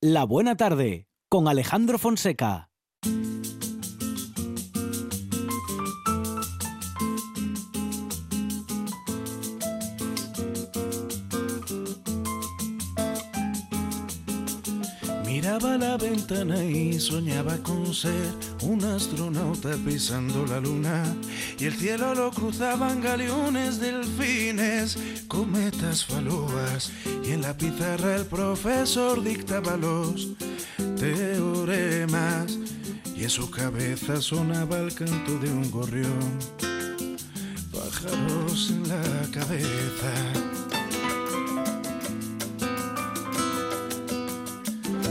La Buena Tarde con Alejandro Fonseca. Miraba la ventana y soñaba con ser un astronauta pisando la luna y el cielo lo cruzaban galeones, delfines, cometas, falúas y en la pizarra el profesor dictaba los teoremas. Y en su cabeza sonaba el canto de un gorrión, pájaros en la cabeza.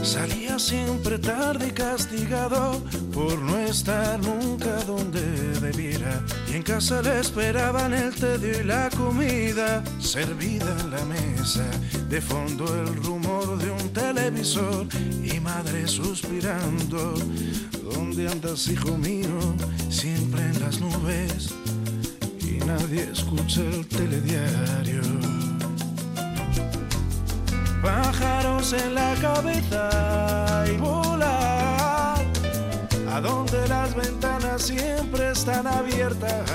Salía siempre tarde y castigado por no estar nunca donde debiera. Y en casa le esperaban el tedio y la comida servida en la mesa. De fondo el rumor de un televisor y madre suspirando. ¿Dónde andas, hijo mío? Siempre en las nubes y nadie escucha el telediario en la cabeza y volar. A donde las ventanas siempre están abiertas,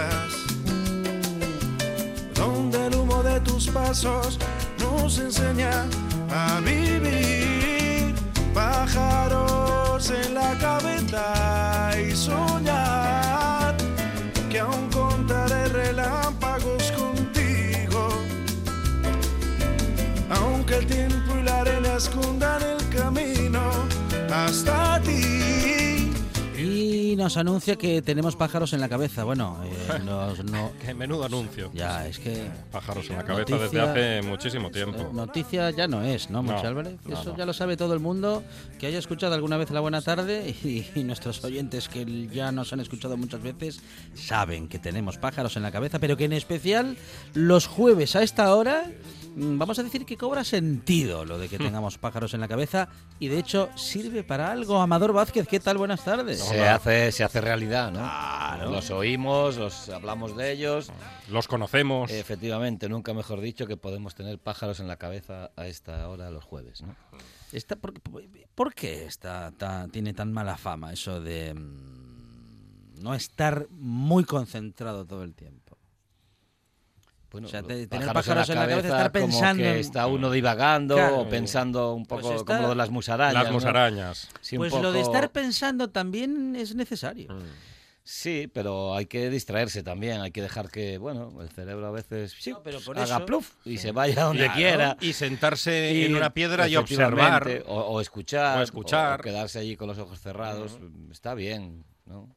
donde el humo de tus pasos nos enseña a vivir, pájaros en la cabeza y soñar que aún contaré relámpagos contigo. Aunque el tiempo escondan el camino hasta ti. Y nos anuncia que tenemos pájaros en la cabeza. Bueno, eh, nos- no, Qué menudo anuncio. ya, es que... Pájaros en la cabeza Noticia- desde hace muchísimo eh, tiempo. Noticia ya no es, ¿no, No, Monchi Álvarez? no, Eso no. ya lo sabe todo el mundo que haya escuchado alguna vez La Buena Tarde y, y nuestros oyentes que ya nos han escuchado muchas veces saben que tenemos pájaros en la cabeza, pero que en especial los jueves a esta hora vamos a decir que cobra sentido lo de que tengamos pájaros en la cabeza y de hecho sirve para algo. Amador Vázquez, ¿qué tal? Buenas tardes. Se hace, se hace realidad, ¿no? Los oímos, los hablamos de ellos. Los conocemos. Efectivamente, nunca mejor dicho que podemos tener pájaros en la cabeza a esta hora los jueves, ¿no? Esta- por, por qué está, ta- tiene tan mala fama eso de mm, no estar muy concentrado todo el tiempo? Bueno, O sea, tener pájaros en la cabeza, estar como pensando que está uno divagando Claro. o pensando un Pues poco está- como lo de las musarañas. Las ¿no? musarañas. Sí, pues lo de estar pensando también es necesario. Sí, pero hay que distraerse también, hay que dejar que, bueno, el cerebro a veces sí, No, pero por haga eso- pluf y se vaya donde Claro, quiera. Y sentarse Y, en una piedra y observar. O, o escuchar. O escuchar. o quedarse allí con los ojos cerrados. Está bien, ¿no?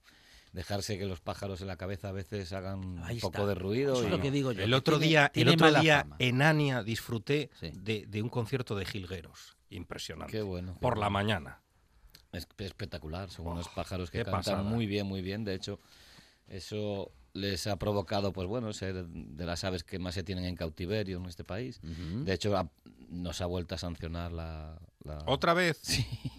Dejarse que los pájaros en la cabeza a veces hagan Ahí un poco está. de ruido. Eso es y- lo que digo yo. El otro tiene- día, el tiene otro mala día fama. en Ania disfruté Sí. de, de un concierto de Gilgueros. Impresionante. Qué bueno. qué Por la bueno. mañana. Es espectacular, son unos pájaros que cantan pasada. muy bien, muy bien. De hecho, eso les ha provocado, pues bueno, ser de las aves que más se tienen en cautiverio en este país. De hecho, nos ha vuelto a sancionar la... la- Otra vez.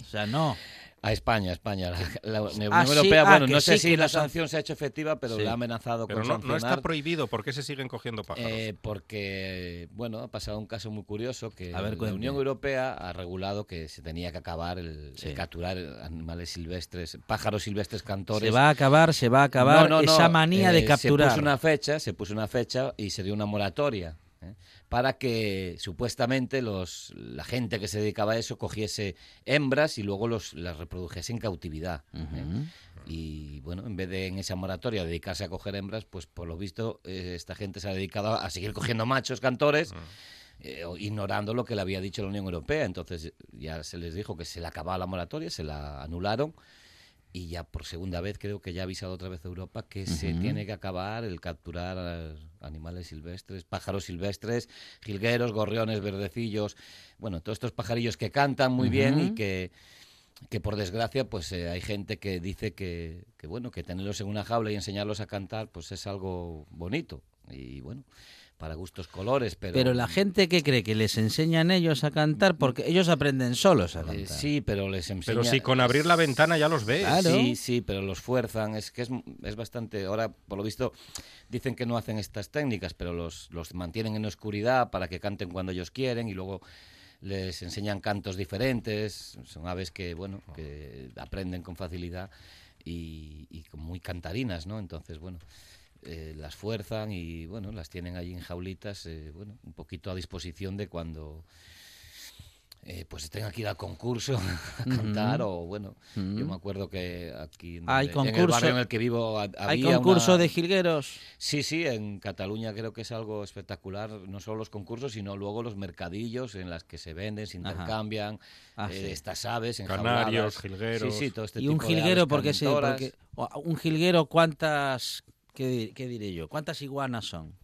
O sea, no. A España, a España. La, la Unión Ah, sí, Europea, ah, bueno, no sé sí, si la la san- sanción se ha hecho efectiva, pero Sí. le ha amenazado Pero con no, no está prohibido. ¿Por qué se siguen cogiendo pájaros? eh, porque, bueno, ha pasado un caso muy curioso que A ver, la. Unión Europea ha regulado que se tenía que acabar el, el Sí. capturar animales silvestres, pájaros silvestres cantores. Se va a acabar, se va a acabar No, no, no, esa manía de eh, capturar. Se puso una fecha, se puso una fecha y se dio una moratoria ¿eh? para que supuestamente los la gente que se dedicaba a eso cogiese hembras y luego los las reprodujese en cautividad. ¿eh? Y bueno, en vez de en esa moratoria dedicarse a coger hembras, pues por lo visto eh, esta gente se ha dedicado a seguir cogiendo machos cantores. eh, ignorando lo que le había dicho la Unión Europea. Entonces ya se les dijo que se le acababa la moratoria, se la anularon y ya por segunda vez creo que ya ha avisado otra vez Europa que se tiene que acabar el capturar animales silvestres, pájaros silvestres, jilgueros, gorriones, verdecillos, bueno, todos estos pajarillos que cantan muy bien y que que por desgracia pues eh, hay gente que dice que, que bueno que tenerlos en una jaula y enseñarlos a cantar pues es algo bonito. Y bueno para gustos colores pero Pero la gente que cree que les enseñan ellos a cantar, porque ellos aprenden solos a eh, cantar. sí pero les enseña Pero si con abrir la ventana ya los ves. Claro. Sí, sí, pero los fuerzan. Es que es, es bastante. Ahora, por lo visto, dicen que no hacen estas técnicas, pero los, los mantienen en oscuridad para que canten cuando ellos quieren y luego les enseñan cantos diferentes, son aves que, bueno, que aprenden con facilidad y, y muy cantarinas, ¿no? Entonces, bueno, eh, las fuerzan y, bueno, las tienen allí en jaulitas, eh, bueno, un poquito a disposición de cuando eh, pues tenga que ir al concurso a cantar o bueno, yo me acuerdo que aquí en, Hay donde- en el barrio en el que vivo ha- Hay había concurso una- de jilgueros. Sí, sí, en Cataluña creo que es algo espectacular, no solo los concursos, sino luego los mercadillos en las que se venden, se intercambian Ah, eh, sí. estas aves en Canarios, jilgueros. Sí, sí, todo este y un de jilguero, aves porque sí, porque un jilguero, ¿cuántas, qué, qué diré yo? ¿Cuántas iguanas son?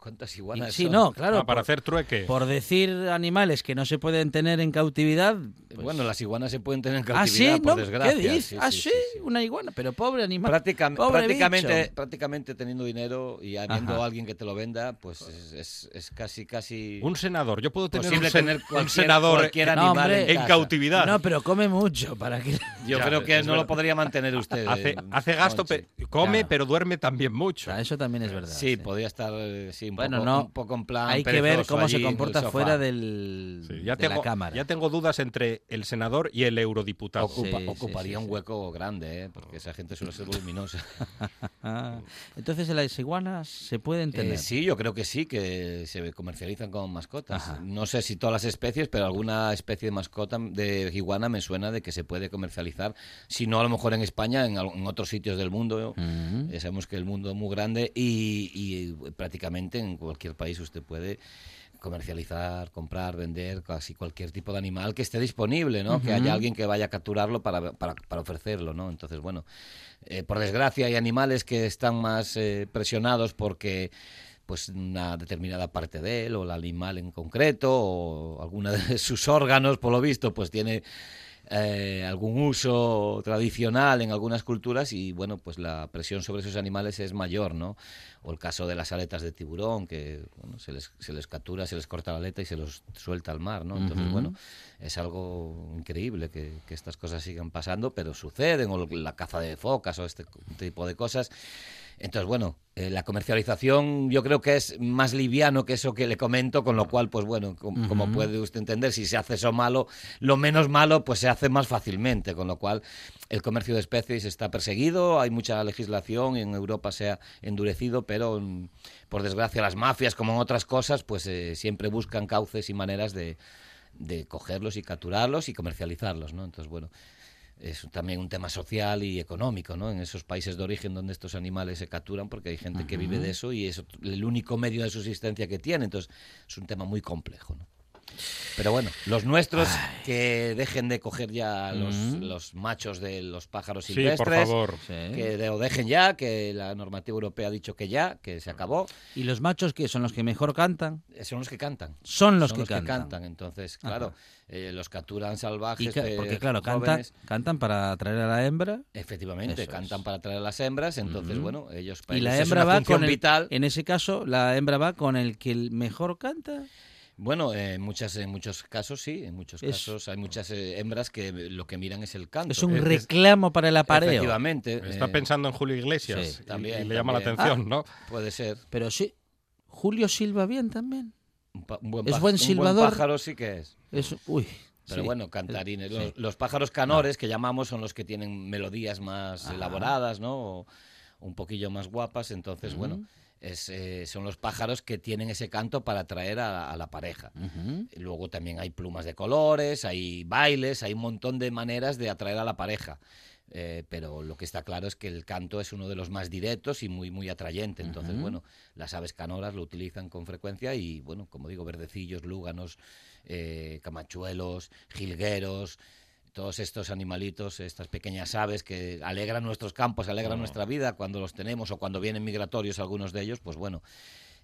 ¿Cuántas iguanas sí, son? no, claro. Ah, para por, hacer trueque. por decir animales que no se pueden tener en cautividad. pues- Bueno, las iguanas se pueden tener en ah, sí, cautividad, por ¿no? desgracia. ¿Qué dices? Sí, ah, sí, sí, sí, sí. una iguana, pero pobre animal. Prácticam- Pobre prácticamente, bicho. prácticamente teniendo dinero y habiendo Ajá. alguien que te lo venda, pues es, es- es casi, casi Un senador. Yo puedo tener un, sen- tener un cualquier, senador cualquier No, animal hombre, en, casa. cautividad. No, pero come mucho para que. Yo Ya, creo que no verdad. lo podría mantener usted. hace, hace gasto, pe- come, Claro. pero duerme también O mucho. sea, eso también es verdad. Sí, podría estar eh, sí, un, Bueno, poco, no, un poco en plan Hay que ver cómo se comporta fuera del, Sí, ya, de tengo, la cámara. ya tengo dudas entre el senador y el eurodiputado. Ocupa- Sí, sí, ocuparía sí, un sí. hueco grande, ¿eh? porque esa gente suele ser voluminosa. Entonces las iguanas se pueden Eh, tener. sí, yo creo que sí, que se comercializan como mascotas. Ajá. No sé si todas las especies, pero alguna especie de mascota de iguana me suena de que se puede comercializar. Si no, a lo mejor en España, en, en otros sitios del mundo. Eh, sabemos que el mundo es muy grande y, y prácticamente en cualquier país usted puede comercializar, comprar, vender casi cualquier tipo de animal que esté disponible, ¿no? Que haya alguien que vaya a capturarlo para, para, para ofrecerlo, ¿no? Entonces, bueno, eh, por desgracia hay animales que están más eh, presionados porque pues una determinada parte de él o el animal en concreto o alguna de sus órganos por lo visto pues tiene eh, algún uso tradicional en algunas culturas y bueno pues la presión sobre esos animales es mayor no o el caso de las aletas de tiburón que bueno, se les se les captura se les corta la aleta y se los suelta al mar no entonces bueno es algo increíble que, que estas cosas sigan pasando pero suceden o la caza de focas o este tipo de cosas entonces, bueno, eh, la comercialización yo creo que es más liviano que eso que le comento, con lo cual, pues bueno, com- como puede usted entender, si se hace eso malo, lo menos malo, pues se hace más fácilmente, con lo cual el comercio de especies está perseguido, hay mucha legislación, en Europa se ha endurecido, pero mm, por desgracia las mafias, como en otras cosas, pues eh, siempre buscan cauces y maneras de, de cogerlos y capturarlos y comercializarlos, ¿no? Entonces, bueno, es también un tema social y económico, ¿no? En esos países de origen donde estos animales se capturan, porque hay gente que vive de eso y es el único medio de subsistencia que tiene. Entonces, es un tema muy complejo, ¿no? Pero bueno, los nuestros que dejen de coger ya los, los machos de los pájaros Sí, silvestres. por favor. Que lo dejen ya, que la normativa europea ha dicho que ya, que se acabó. ¿Y los machos que son los que mejor cantan? Eh, Son los que cantan. Son los, Son que, cantan. Entonces, claro, eh, los capturan salvajes. Y eh, porque claro, cantan, cantan para atraer a la hembra Efectivamente, Eso cantan es. para atraer a las hembras, entonces, Ujú. bueno, ellos y la hembra va con el, vital. en ese caso la hembra va con el que mejor canta. Bueno, eh, en, muchas, en muchos casos sí, en muchos Es- casos hay muchas eh, hembras que lo que miran es el canto. Es un es- reclamo para el apareo. Efectivamente. Está eh, pensando en Julio Iglesias sí, y- también, y, le llama la atención, ¿no? Puede ser. Pero sí, Julio Silva bien también. Un, pa- un buen, Es buen un silbador. pájaro sí que es. Es, uy, Pero sí. bueno, cantarines. Sí. Los, los pájaros canores que llamamos son los que tienen melodías más Ajá. elaboradas, ¿no? O un poquillo más guapas. Entonces, bueno, es, eh, son los pájaros que tienen ese canto para atraer a, a la pareja. Luego también hay plumas de colores, hay bailes, hay un montón de maneras de atraer a la pareja. Eh, pero lo que está claro es que el canto es uno de los más directos y muy muy atrayente. Entonces, bueno, las aves canoras lo utilizan con frecuencia y, bueno, como digo, verdecillos, lúganos, eh, camachuelos, jilgueros, todos estos animalitos, estas pequeñas aves que alegran nuestros campos, alegran nuestra vida cuando los tenemos o cuando vienen migratorios algunos de ellos, pues bueno,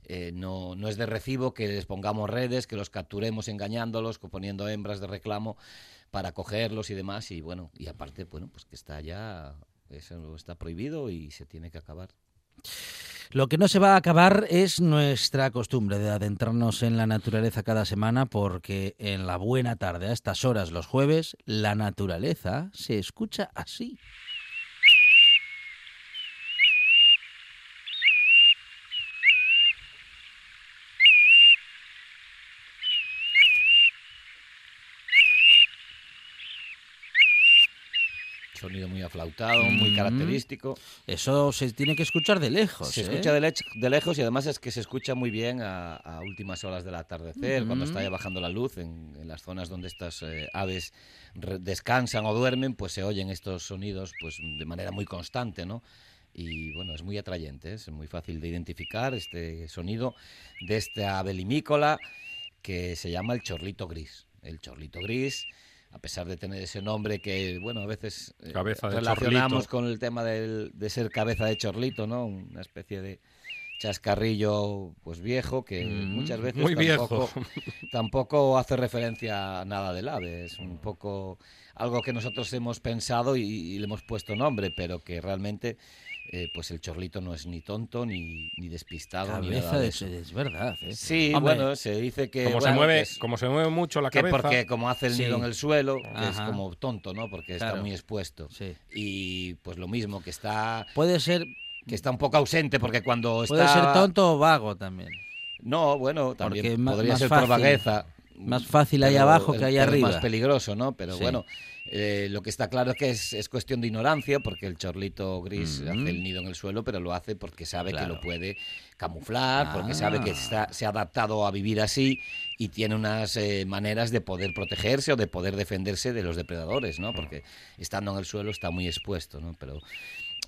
eh, no, no es de recibo que les pongamos redes, que los capturemos engañándolos, poniendo hembras de reclamo para cogerlos y demás. Y bueno, y aparte, bueno, pues que está ya, eso está prohibido y se tiene que acabar. Lo que no se va a acabar es nuestra costumbre de adentrarnos en la naturaleza cada semana porque en la buena tarde a estas horas los jueves la naturaleza se escucha así. Sonido muy aflautado, muy Mm. característico. Eso se tiene que escuchar de lejos. Se ¿eh? escucha de, lejos y además es que se escucha muy bien a, a últimas horas del atardecer, cuando está ya bajando la luz, en, en las zonas donde estas eh, aves descansan o duermen, pues se oyen estos sonidos pues de manera muy constante, ¿no? Y bueno, es muy atrayente, ¿eh? es muy fácil de identificar este sonido de esta ave limícola que se llama el chorlito gris. El chorlito gris, a pesar de tener ese nombre que, bueno, a veces eh, relacionamos chorlito. con el tema del- de ser cabeza de chorlito, ¿no? Una especie de chascarrillo pues viejo que Mm, muchas veces muy tampoco, viejo. tampoco hace referencia a nada del ave. Es un poco algo que nosotros hemos pensado y, y le hemos puesto nombre, pero que realmente eh, pues el chorlito no es ni tonto ni, ni despistado ni Cabeza nada de eso. es verdad. ¿eh? Sí, Hombre, bueno, se dice que como, se mueve, que es- como se mueve mucho la que cabeza. porque como hace el Sí. nido en el suelo, que es como tonto, ¿no? Porque está muy expuesto. Sí. Y pues lo mismo, que está Puede ser, que está un poco ausente porque cuando puede está ser tonto o vago también. No, bueno, también Porque podría más ser por fácil. vagueza. Más fácil ahí abajo que ahí es arriba. más peligroso, ¿no? Pero Sí. bueno, eh, lo que está claro es que es, es cuestión de ignorancia, porque el chorlito gris Mm. hace el nido en el suelo, pero lo hace porque sabe que lo puede camuflar, porque sabe que Ah. está, se ha adaptado a vivir así y tiene unas eh, maneras de poder protegerse o de poder defenderse de los depredadores, ¿no? Porque estando en el suelo está muy expuesto, ¿no? Pero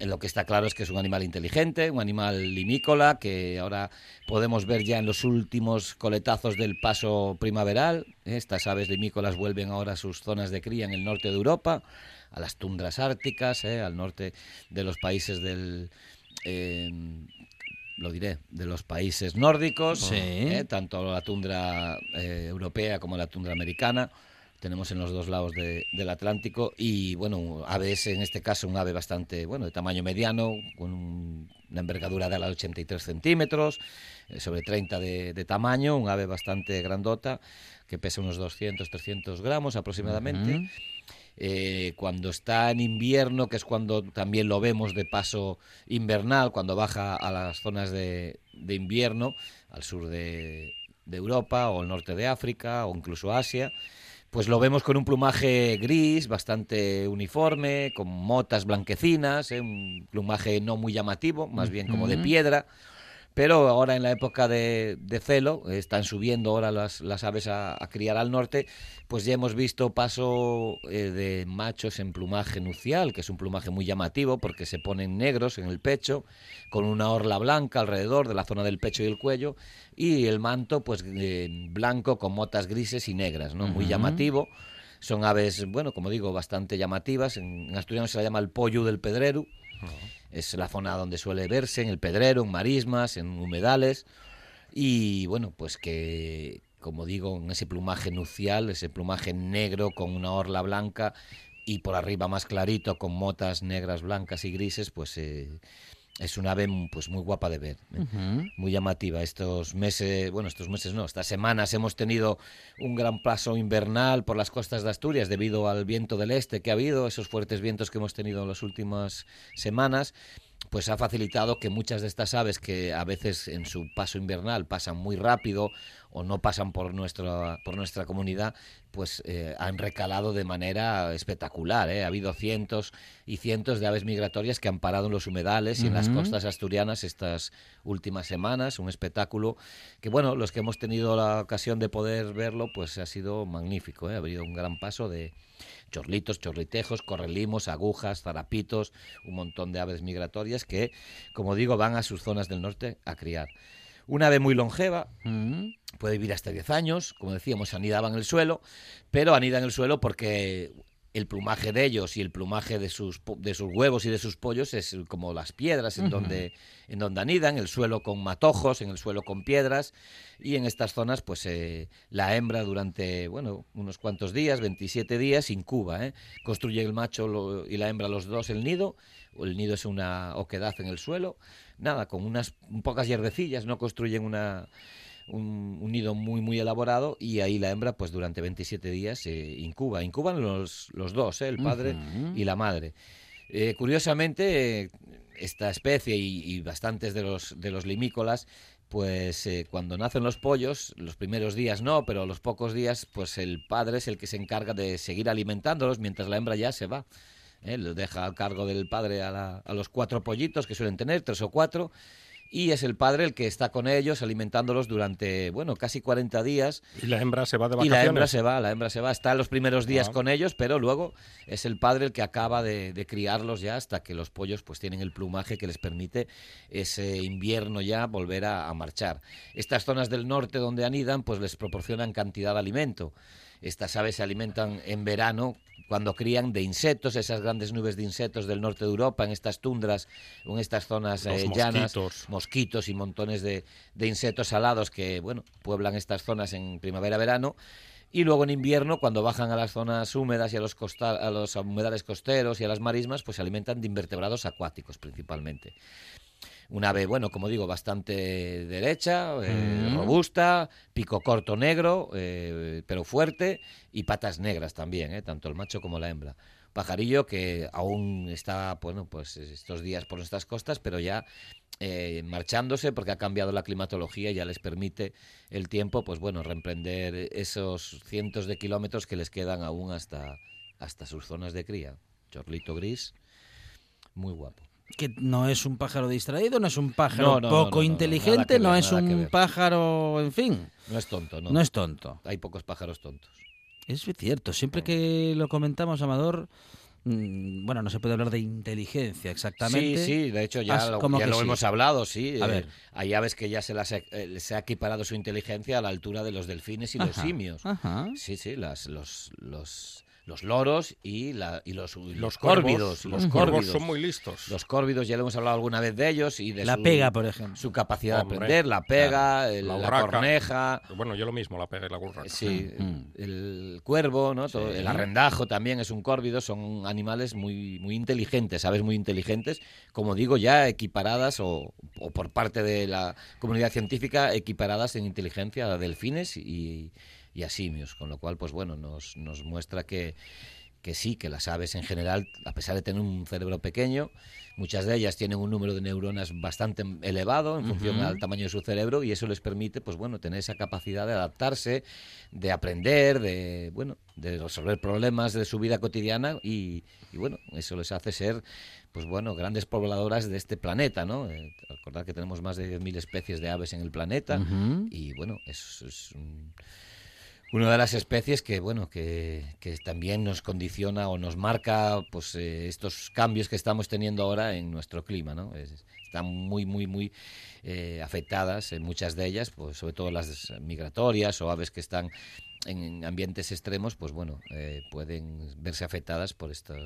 lo que está claro es que es un animal inteligente, un animal limícola, que ahora podemos ver ya en los últimos coletazos del paso primaveral. Estas aves limícolas vuelven ahora a sus zonas de cría en el norte de Europa, a las tundras árticas, ¿eh? al norte de los países del... eh, lo diré, de los países nórdicos, Sí. ¿eh? tanto la tundra eh, europea como la tundra americana. Tenemos en los dos lados de- del Atlántico y, bueno, aves, en este caso, un ave bastante, bueno, de tamaño mediano, con un- una envergadura de a 83 centímetros, eh, sobre 30 de, de tamaño, un ave bastante grandota, que pesa unos 200, 300 gramos aproximadamente. Eh, cuando está en invierno, que es cuando también lo vemos de paso invernal, cuando baja a las zonas de, de invierno, al sur de, de Europa o al norte de África o incluso Asia, pues lo vemos con un plumaje gris, bastante uniforme, con motas blanquecinas, ¿eh? un plumaje no muy llamativo, más bien como de piedra. Pero ahora en la época de, de celo, están subiendo ahora las, las aves a, a criar al norte, pues ya hemos visto paso eh, de machos en plumaje nucial, que es un plumaje muy llamativo porque se ponen negros en el pecho, con una orla blanca alrededor de la zona del pecho y el cuello, y el manto pues eh, blanco con motas grises y negras, ¿no? Muy llamativo. Son aves, bueno, como digo, bastante llamativas. En, en asturiano se la llama el pollo del pedrero. Es la zona donde suele verse, en el pedrero, en marismas, en humedales. Y bueno, pues que, como digo, en ese plumaje nucial, ese plumaje negro con una orla blanca y por arriba más clarito con motas negras, blancas y grises, pues eh, es un ave pues muy guapa de ver. ¿eh? Muy llamativa. Estos meses, bueno, estos meses no, estas semanas hemos tenido un gran paso invernal por las costas de Asturias debido al viento del este que ha habido, esos fuertes vientos que hemos tenido en las últimas semanas, pues ha facilitado que muchas de estas aves que a veces en su paso invernal pasan muy rápido o no pasan por nuestra, por nuestra comunidad, pues eh, han recalado de manera espectacular. ¿eh? Ha habido cientos y cientos de aves migratorias que han parado en los humedales y en las costas asturianas estas últimas semanas. Un espectáculo que, bueno, los que hemos tenido la ocasión de poder verlo, pues ha sido magnífico. ¿eh? Ha habido un gran paso de chorlitos, chorlitejos, correlimos, agujas, zarapitos, un montón de aves migratorias que, como digo, van a sus zonas del norte a criar. Una ave muy longeva, Ujú. puede vivir hasta 10 años, como decíamos, anidaban en el suelo, pero anidan en el suelo porque el plumaje de ellos y el plumaje de sus, de sus huevos y de sus pollos es como las piedras en, donde, en donde anidan, el suelo con matojos, en el suelo con piedras, y en estas zonas, pues eh, la hembra durante, bueno, unos cuantos días, 27 días, incuba, ¿eh? construye el macho lo- y la hembra los dos el nido, el nido es una oquedad en el suelo, nada, con unas pocas hierbecillas, no construyen una, un, un nido muy muy elaborado y ahí la hembra pues durante 27 días se incuba. Incuban los, los dos, ¿eh? el padre y la madre. Eh, curiosamente, eh, esta especie y, y bastantes de los, de los limícolas, pues eh, cuando nacen los pollos, los primeros días no, pero los pocos días, pues el padre es el que se encarga de seguir alimentándolos mientras la hembra ya se va. ¿eh? Lo deja al cargo del padre a, la- a los cuatro pollitos que suelen tener, tres o cuatro, y es el padre el que está con ellos alimentándolos durante, bueno, casi 40 días. Y la hembra se va de Y vacaciones. la hembra se va, la hembra se va, está los primeros días Ah. con ellos, pero luego es el padre el que acaba de, de criarlos ya hasta que los pollos pues tienen el plumaje que les permite ese invierno ya volver a, a marchar. Estas zonas del norte donde anidan pues les proporcionan cantidad de alimento. Estas aves se alimentan en verano cuando crían de insectos, esas grandes nubes de insectos del norte de Europa, en estas tundras, en estas zonas eh, llanas, mosquitos. y montones de, de insectos alados que, bueno, pueblan estas zonas en primavera-verano. Y luego en invierno, cuando bajan a las zonas húmedas y a los, costa- a los humedales costeros y a las marismas, pues se alimentan de invertebrados acuáticos principalmente. Un ave, bueno, como digo, bastante derecha, eh, Mm. robusta, pico corto negro, eh, pero fuerte, y patas negras también, eh, tanto el macho como la hembra. Pajarillo que aún está, bueno, pues estos días por nuestras costas, pero ya eh, marchándose porque ha cambiado la climatología y ya les permite el tiempo, pues bueno, reemprender esos cientos de kilómetros que les quedan aún hasta, hasta sus zonas de cría. Chorlito gris, muy guapo. Que no es un pájaro distraído, no es un pájaro No, no, no, poco no, inteligente, no ver, es un pájaro, en fin, No es tonto, ¿no? no es tonto. Hay pocos pájaros tontos. Es cierto, siempre que lo comentamos, Amador, mm, bueno, no se puede hablar de inteligencia exactamente. Sí, sí, de hecho ya As- lo, ya lo sí. hemos hablado, sí. A eh, ver. hay aves que ya se las ha- eh, les ha equiparado su inteligencia a la altura de los delfines y los simios. Ajá. Sí, sí, las, los, los, los loros y, la, y los, y Los córvidos. los córvidos. son muy listos. Los córvidos, ya le hemos hablado alguna vez de ellos y de La su, pega, por ejemplo. su capacidad Hombre, de aprender, la pega, el- la corneja, Bueno, yo lo mismo, la pega y la burraca. Sí, Mm. el cuervo, ¿no? Todo- el arrendajo también es un córvido, son animales muy, muy inteligentes, aves muy inteligentes, como digo, ya equiparadas o, o por parte de la comunidad científica, equiparadas en inteligencia a delfines y, y a simios, con lo cual, pues bueno, nos, nos muestra que, que sí, que las aves en general, a pesar de tener un cerebro pequeño, muchas de ellas tienen un número de neuronas bastante elevado en función Ujú. al tamaño de su cerebro y eso les permite, pues bueno, tener esa capacidad de adaptarse, de aprender, de bueno, de resolver problemas de su vida cotidiana y, y, bueno, eso les hace ser, pues bueno, grandes pobladoras de este planeta, ¿no? Eh, recordad que tenemos más de 10.000 especies de aves en el planeta y bueno, es, es un- una de las especies que bueno que, que también nos condiciona o nos marca pues eh, estos cambios que estamos teniendo ahora en nuestro clima no Es- están muy muy muy eh, afectadas en muchas de ellas pues sobre todo las migratorias o aves que están en ambientes extremos pues bueno eh, pueden verse afectadas por estos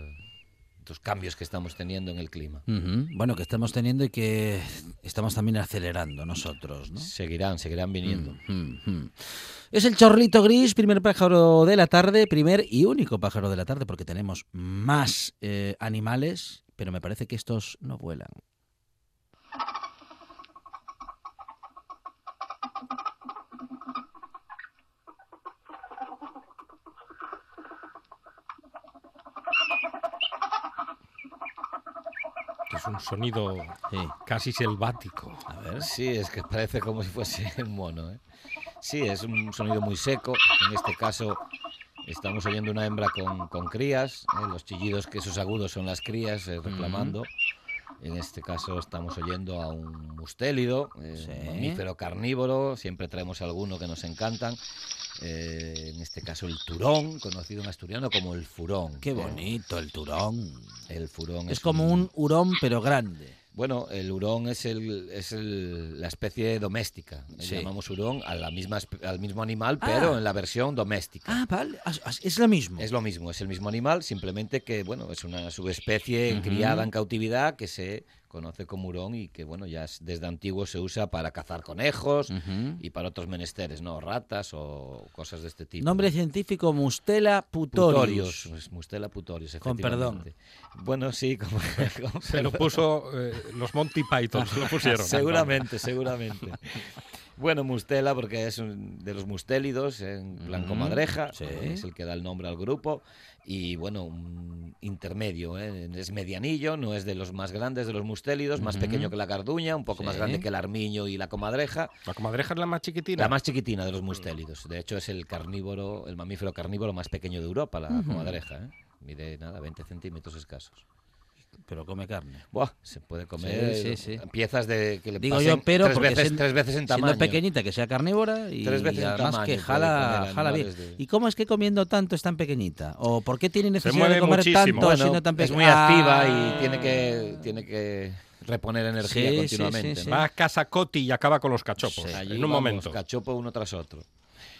estos cambios que estamos teniendo en el clima. Bueno, que estamos teniendo y que estamos también acelerando nosotros, ¿no? seguirán seguirán viniendo Mm, mm. Es el chorlito gris, primer pájaro de la tarde, primer y único pájaro de la tarde, porque tenemos más eh, animales, pero me parece que estos no vuelan. Es un sonido Sí. casi selvático. A ver. Sí, es que parece como si fuese un mono. ¿eh? Sí, es un sonido muy seco. En este caso estamos oyendo una hembra con, con crías. ¿eh? Los chillidos que esos agudos son las crías eh, reclamando. En este caso estamos oyendo a un mustélido, eh, Sí. un mamífero carnívoro. Siempre traemos alguno que nos encantan. Eh, en este caso el turón, conocido en asturiano como el furón. Qué bonito el turón. El furón Es como un hurón, pero grande. Bueno, el hurón es, el, es el- la especie doméstica. Sí. llamamos hurón a la misma, al mismo animal, Ah. pero en la versión doméstica. Ah, vale. as- as- Es lo mismo. Es lo mismo, es el mismo animal, simplemente que bueno, es una subespecie criada en cautividad que se conoce como hurón y que bueno, ya es- desde antiguo se usa para cazar conejos y para otros menesteres, ¿no? Ratas o cosas de este tipo. Nombre ¿no? científico Mustela putorius. Mustela putorius, Con perdón. efectivamente. Bueno, sí, como, con Se lo puso eh, los Monty Python, se lo pusieron. Seguramente, seguramente. Bueno, mustela porque es un- de los mustélidos en plan comadreja, sí. es el que da el nombre al grupo y bueno, un intermedio, ¿eh? es medianillo, no es de los más grandes de los mustélidos, más pequeño que la carduña, un poco más grande que el armiño y la comadreja, La comadreja es la más chiquitina. la más chiquitina de los mustélidos. De hecho es el carnívoro, el mamífero carnívoro más pequeño de Europa, la comadreja. ¿eh? mide nada, 20 centímetros escasos. Pero come carne. Buah, se puede comer Sí, sí, sí. piezas de que le Digo pasen yo, pero tres porque veces, siendo- tres veces en tamaño. Siendo pequeñita, que sea carnívora y, Tres veces y en además tamaño que jala, jala bien. de- ¿Y cómo es que comiendo tanto es tan pequeñita? ¿O por qué tiene necesidad mueve de comer muchísimo. tanto Bueno, siendo tan es pequeña? muy activa Ah. y tiene que tiene que reponer energía continuamente. sí, sí. ¿no? Va a casa Coti y acaba con los cachopos. Allí en un vamos, momento. Cachopo uno tras otro.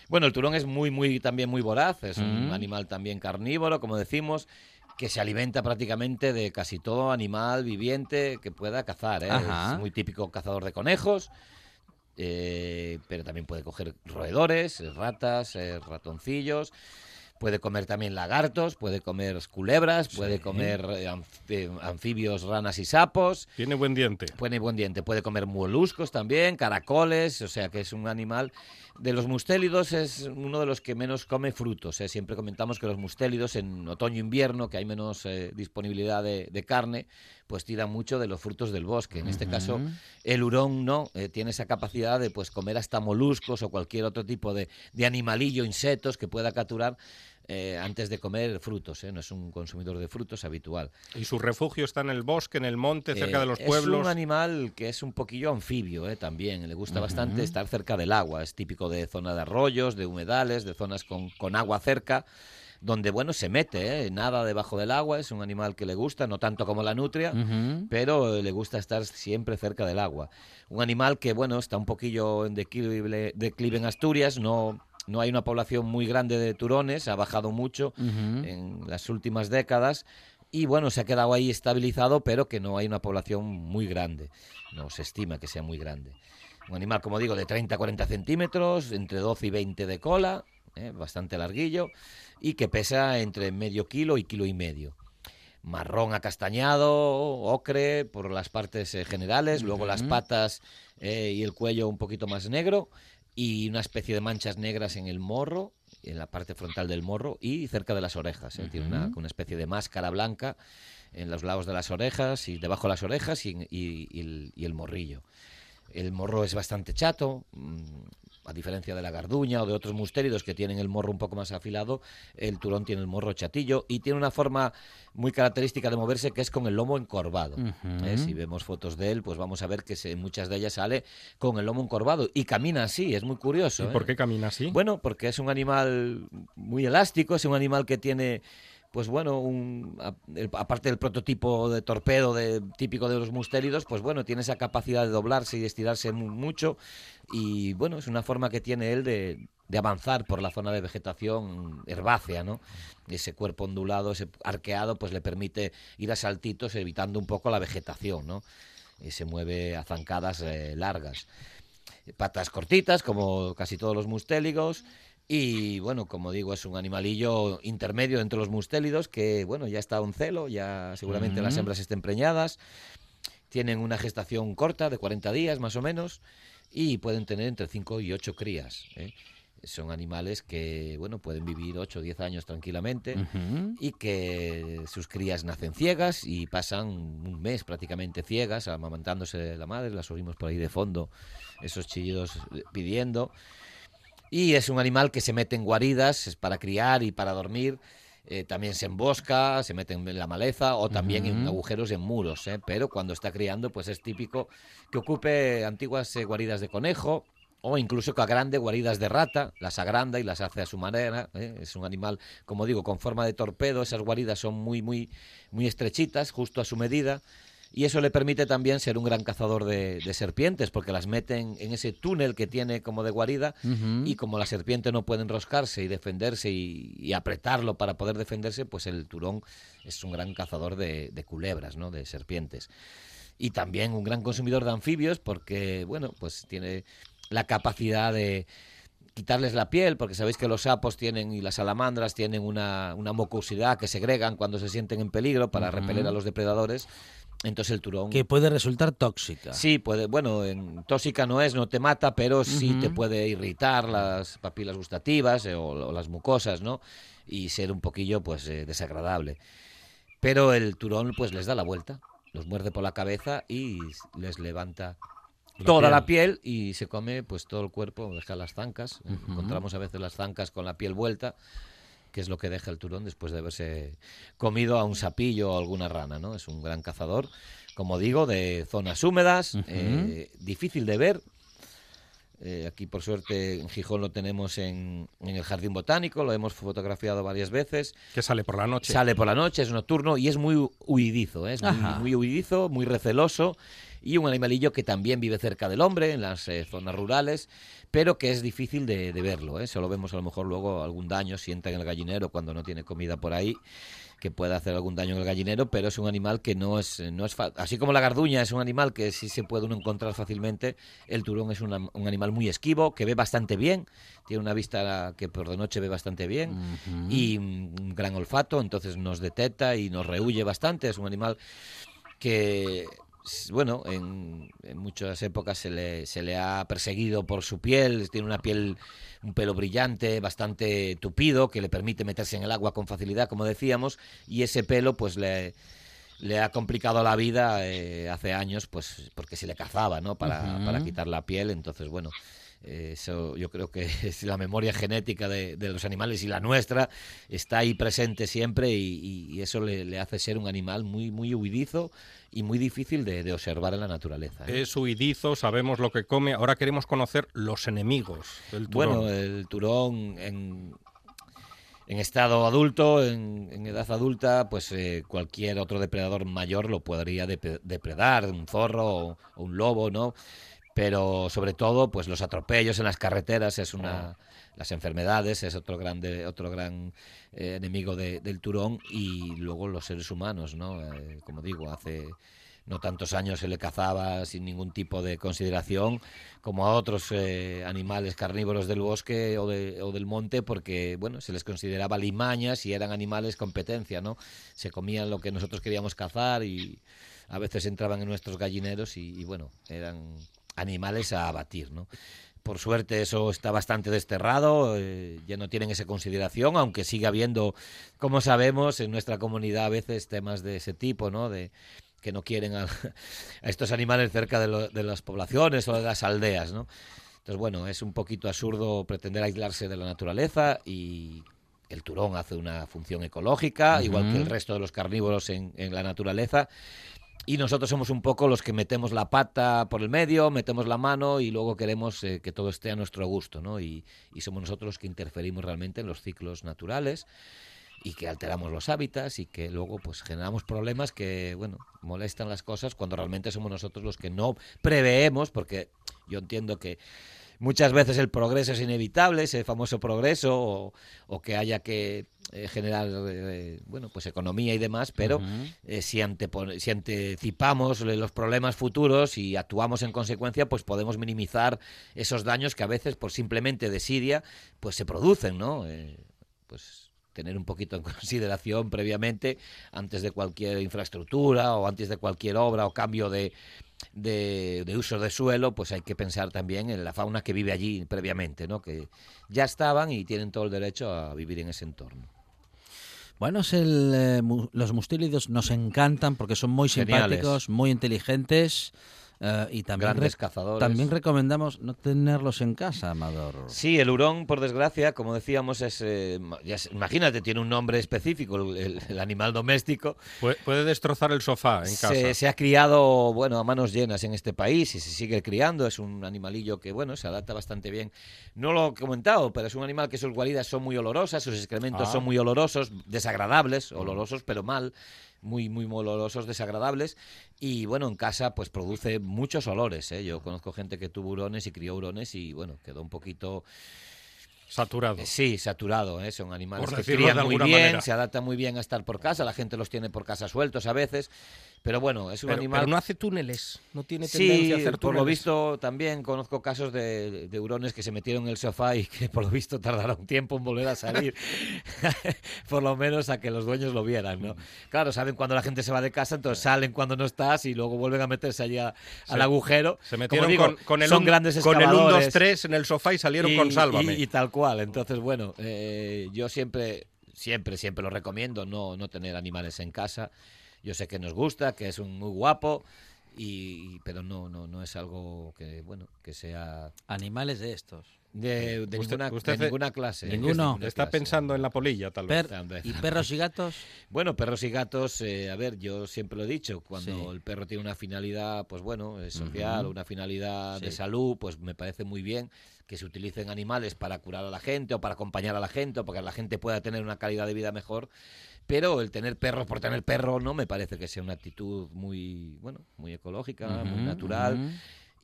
Bueno, el turón es muy, muy, también muy voraz, es un Mm. animal también carnívoro, como decimos, que se alimenta prácticamente de casi todo animal viviente que pueda cazar. ¿eh? Es muy típico cazador de conejos, eh, pero también puede coger roedores, eh, ratas, eh, ratoncillos. Puede comer también lagartos, puede comer culebras, puede comer eh, eh, anfibios, ranas y sapos. Tiene buen diente. Tiene buen diente, puede comer moluscos también, caracoles, o sea que es un animal. De los mustélidos es uno de los que menos come frutos. ¿eh? Siempre comentamos que los mustélidos en otoño-invierno, que hay menos eh, disponibilidad de, de carne, pues tiran mucho de los frutos del bosque. En este caso, el hurón no, tiene esa capacidad de pues comer hasta moluscos o cualquier otro tipo de, de animalillo, insectos que pueda capturar eh, antes de comer frutos. ¿eh? No es un consumidor de frutos habitual. Y su refugio está en el bosque, en el monte, cerca Eh, de los Es pueblos. un animal que es un poquillo anfibio eh, también. Le gusta bastante estar cerca del agua. Es típico de zona de arroyos, de humedales, de zonas con, con agua cerca. Donde, bueno, se mete, eh, nada debajo del agua. Es un animal que le gusta, no tanto como la nutria, pero le gusta estar siempre cerca del agua. Un animal que, bueno, está un poquillo en declive, declive en Asturias. No, no hay una población muy grande de turones, ha bajado mucho en las últimas décadas y bueno, se ha quedado ahí estabilizado, pero que no hay una población muy grande, no se estima que sea muy grande. Un animal, como digo, de 30 a 40 centímetros, entre 12 y 20 de cola, ¿eh? bastante larguillo, y que pesa entre medio kilo y kilo y medio. Marrón acastañado, ocre por las partes eh, generales, luego las patas eh, y el cuello un poquito más negro, y una especie de manchas negras en el morro, en la parte frontal del morro y cerca de las orejas. ¿eh? Tiene una, una especie de máscara blanca en los lados de las orejas y debajo de las orejas y, y- y el, y el morrillo. El morro es bastante chato, mm, a diferencia de la garduña o de otros mustéridos que tienen el morro un poco más afilado, el turón tiene el morro chatillo y tiene una forma muy característica de moverse que es con el lomo encorvado. ¿eh? Si vemos fotos de él, pues vamos a ver que se- muchas de ellas sale con el lomo encorvado y camina así, es muy curioso. ¿Y ¿eh? por qué camina así? Bueno, porque es un animal muy elástico, es un animal que tiene, pues bueno, un, a- el- aparte del prototipo de torpedo de, típico de los mustélidos, pues bueno, tiene esa capacidad de doblarse y estirarse mu- mucho y bueno, es una forma que tiene él de, de avanzar por la zona de vegetación herbácea, ¿no? Ese cuerpo ondulado, ese arqueado, pues le permite ir a saltitos evitando un poco la vegetación, ¿no? Y se mueve a zancadas eh, largas patas cortitas, como casi todos los mustéligos. Y bueno, como digo, es un animalillo intermedio entre los mustélidos que, bueno, ya está un celo, ya seguramente las hembras estén preñadas. Tienen una gestación corta, de 40 días más o menos, y pueden tener entre 5 y 8 crías. ¿eh? Son animales que, bueno, pueden vivir 8 o 10 años tranquilamente y que sus crías nacen ciegas y pasan un mes prácticamente ciegas, amamantándose de la madre, las oímos por ahí de fondo, esos chillidos eh, pidiendo. Y es un animal que se mete en guaridas es para criar y para dormir. eh, también se embosca, se mete en la maleza o también en agujeros en muros. ¿eh? Pero cuando está criando, pues es típico que ocupe antiguas eh, guaridas de conejo o incluso que agrande guaridas de rata, las agranda y las hace a su manera. ¿eh? Es un animal, como digo, con forma de torpedo. Esas guaridas son muy, muy, muy estrechitas, justo a su medida. Y eso le permite también ser un gran cazador de, de serpientes, porque las meten en ese túnel que tiene como de guarida. Y como la serpiente no puede enroscarse y defenderse y, y apretarlo para poder defenderse, pues el turón es un gran cazador de, de culebras, ¿no? de serpientes. Y también un gran consumidor de anfibios, porque, bueno, pues tiene la capacidad de quitarles la piel, porque sabéis que los sapos tienen y las salamandras tienen una, una mucosidad que segregan cuando se sienten en peligro para repeler a los depredadores. Entonces el turón... Que puede resultar tóxica. Sí, puede, bueno, en, tóxica no es, no te mata, pero sí Ujú. te puede irritar las papilas gustativas eh, o, o las mucosas, ¿no? Y ser un poquillo, pues, eh, desagradable. Pero el turón, pues, les da la vuelta, los muerde por la cabeza y les levanta La toda piel. la piel y se come, pues, todo el cuerpo, deja las zancas. Ujú. Encontramos a veces las zancas con la piel vuelta que es lo que deja el turón después de haberse comido a un sapillo o alguna rana, ¿no? Es un gran cazador, como digo, de zonas húmedas, eh, difícil de ver. Eh, aquí, por suerte, en Gijón lo tenemos en, en el Jardín Botánico, lo hemos fotografiado varias veces. Que sale por la noche. Sale por la noche, es nocturno y es muy hu- huidizo, ¿eh? es muy huidizo, muy receloso y un animalillo que también vive cerca del hombre, en las eh, zonas rurales, pero que es difícil de, de verlo. ¿eh? Solo vemos a lo mejor luego algún daño si entra en el gallinero cuando no tiene comida por ahí que pueda hacer algún daño en el gallinero, pero es un animal que no es, no es así como la garduña es un animal que sí se puede uno encontrar fácilmente, el turón es una- un animal muy esquivo, que ve bastante bien, tiene una vista que por de noche ve bastante bien y un gran olfato, entonces nos detecta y nos rehuye bastante, es un animal que bueno, en, en muchas épocas se le, se le ha perseguido por su piel, tiene una piel, un pelo brillante, bastante tupido, que le permite meterse en el agua con facilidad, como decíamos, y ese pelo pues le, le ha complicado la vida eh, hace años, pues porque se le cazaba, ¿no? Para, para quitar la piel, entonces bueno. Eso yo creo que es la memoria genética de, de los animales y la nuestra está ahí presente siempre y eso le, le hace ser un animal muy muy huidizo y muy difícil de, de observar en la naturaleza. ¿eh? Es huidizo, sabemos lo que come. Ahora queremos conocer los enemigos del turón. Bueno, el turón en, en estado adulto, en, en edad adulta, pues eh, cualquier otro depredador mayor lo podría dep- depredar, un zorro o, o un lobo, ¿no? Pero sobre todo, pues los atropellos en las carreteras es una las enfermedades es otro grande otro gran eh, enemigo de- del turón y luego los seres humanos, ¿no? Eh, como digo, hace no tantos años se le cazaba sin ningún tipo de consideración como a otros eh, animales carnívoros del bosque o, de- o del monte porque bueno se les consideraba limañas y eran animales competencia no se comían lo que nosotros queríamos cazar y a veces entraban en nuestros gallineros y, y, bueno eran animales a abatir no por suerte eso está bastante desterrado, eh, ya no tienen esa consideración, aunque sigue habiendo, como sabemos, en nuestra comunidad a veces temas de ese tipo, ¿no? De que no quieren a, a estos animales cerca de, lo- de las poblaciones o de las aldeas, ¿no? Entonces, bueno, es un poquito absurdo pretender aislarse de la naturaleza y el turón hace una función ecológica, igual que el resto de los carnívoros en, en la naturaleza. Y nosotros somos un poco los que metemos la pata por el medio, metemos la mano y luego queremos eh, que todo esté a nuestro gusto, ¿no? Y, y somos nosotros los que interferimos realmente en los ciclos naturales y que alteramos los hábitats y que luego pues generamos problemas que, bueno, molestan las cosas cuando realmente somos nosotros los que no preveemos, porque yo entiendo que muchas veces el progreso es inevitable, ese famoso progreso, o, o que haya que eh, generar eh, bueno pues economía y demás, pero eh, si, si anticipamos los problemas futuros y actuamos en consecuencia, pues podemos minimizar esos daños que a veces por simplemente desidia pues se producen, ¿no? Eh, pues tener un poquito en consideración previamente antes de cualquier infraestructura o antes de cualquier obra o cambio de, de, de uso de suelo, pues hay que pensar también en la fauna que vive allí previamente, ¿no? Que ya estaban y tienen todo el derecho a vivir en ese entorno. Bueno, es el, eh, los mustílidos nos encantan porque son muy Geniales. simpáticos, muy inteligentes eh, y también, Grandes re- cazadores. también recomendamos no tenerlos en casa, Amador. Sí, el hurón, por desgracia, como decíamos, es, eh, ya imagínate, tiene un nombre específico, el, el- el animal doméstico. Puede, puede destrozar el sofá en casa. Se, se ha criado, bueno, a manos llenas en este país y se sigue criando. Es un animalillo que, bueno, se adapta bastante bien. No lo he comentado, pero es un animal que sus guaridas son muy olorosas, sus excrementos Ah. son muy olorosos, desagradables, olorosos pero mal, muy, muy olorosos, desagradables. Y, bueno, en casa, pues produce muchos olores. ¿eh? Yo conozco gente que tuvo hurones y crió hurones y, bueno, quedó un poquito... Saturado. Eh, Sí, saturado, ¿eh? son animales Por que crían muy bien, manera. se adaptan muy bien a estar por casa, la gente los tiene por casa sueltos a veces, pero bueno, es un Pero, animal... pero no hace túneles. No tiene tendencia Sí, a hacer túneles. por lo visto también conozco casos de, de hurones que se metieron en el sofá y que por lo visto tardará un tiempo en volver a salir, por lo menos a que los dueños lo vieran, ¿no? Claro, saben cuando la gente se va de casa, entonces salen cuando no estás y luego vuelven a meterse allí a- al agujero. Se metieron digo, con, con el son un- grandes con el 1, 2, excavadores 3 en el sofá y salieron y, con Sálvame. y- y tal cual. Entonces, bueno, eh, yo siempre, siempre, siempre lo recomiendo, no, no tener animales en casa. Yo sé que nos gusta, que es un muy guapo, y, pero no, no, no es algo que, bueno, que sea... Animales de estos. De, de Usted- ninguna, usted de se- ninguna clase. Ninguno. Está clase. pensando en la polilla, tal vez. Per-. ¿Y perros y gatos? Bueno, perros y gatos, eh, a ver, yo siempre lo he dicho, cuando Sí. el perro tiene una finalidad, pues bueno, social, Ujú. una finalidad de salud, pues me parece muy bien que se utilicen animales para curar a la gente o para acompañar a la gente o para que la gente pueda tener una calidad de vida mejor. Pero el tener perros por tener perro no me parece que sea una actitud muy, bueno, muy ecológica, muy natural